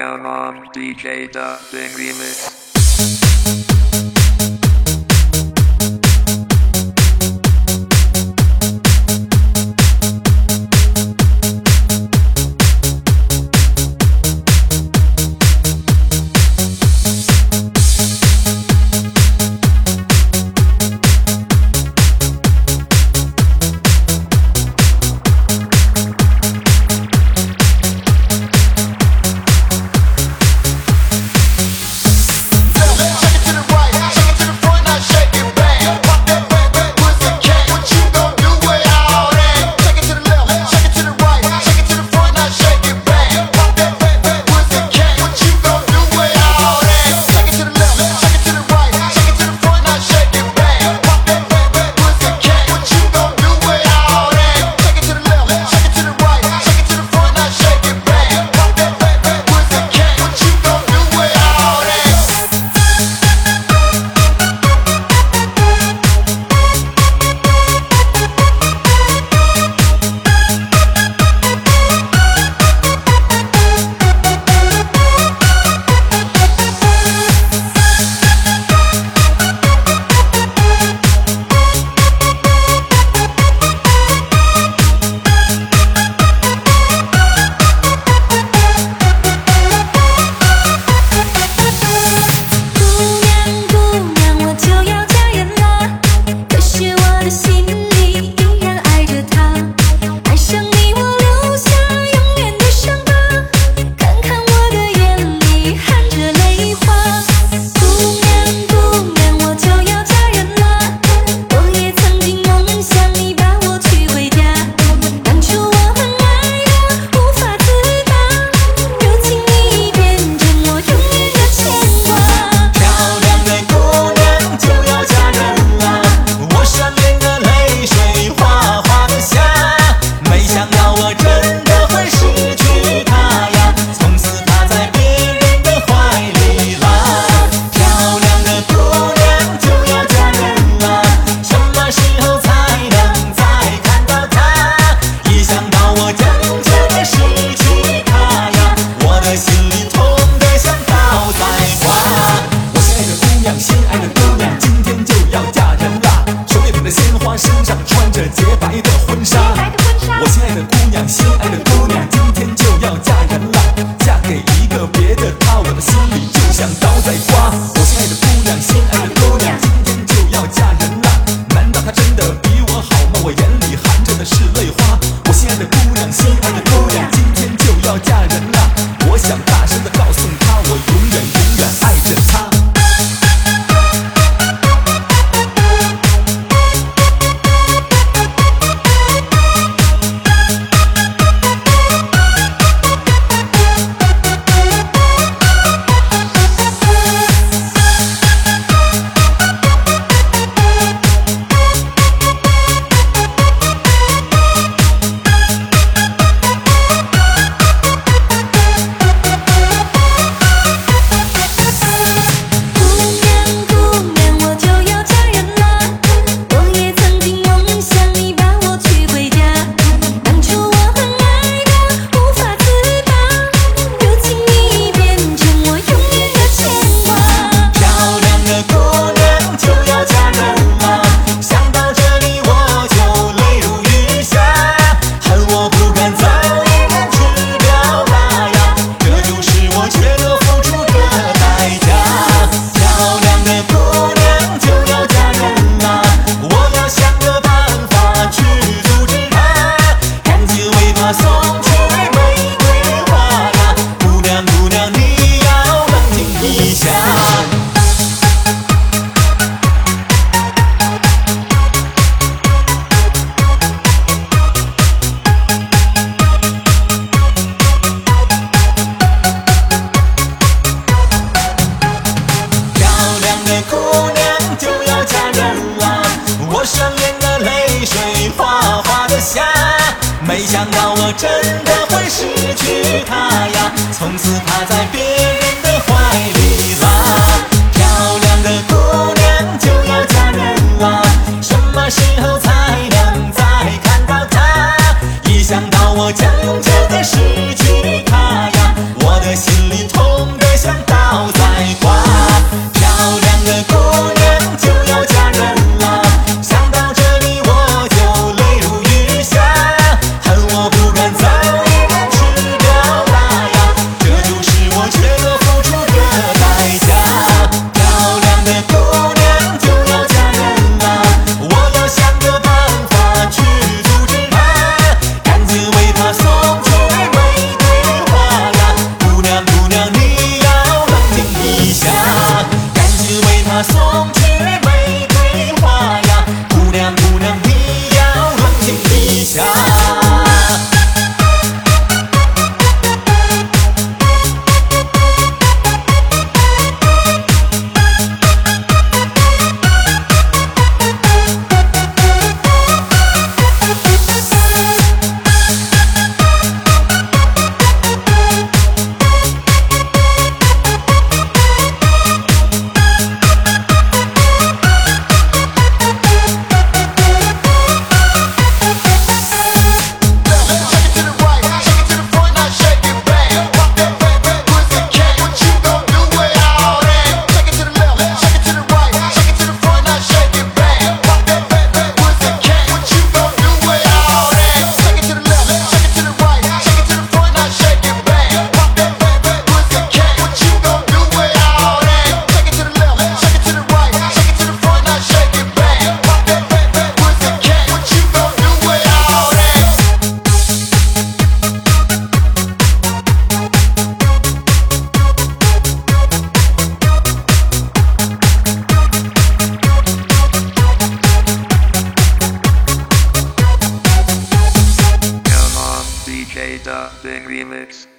Come on, DJ Dubbing Remix. 洁白的没想到我真的会失去她呀从此她在别人的怀里啦漂亮的姑娘就要嫁人啦什么时候才能再看到她？一想到我将永久的时 Remix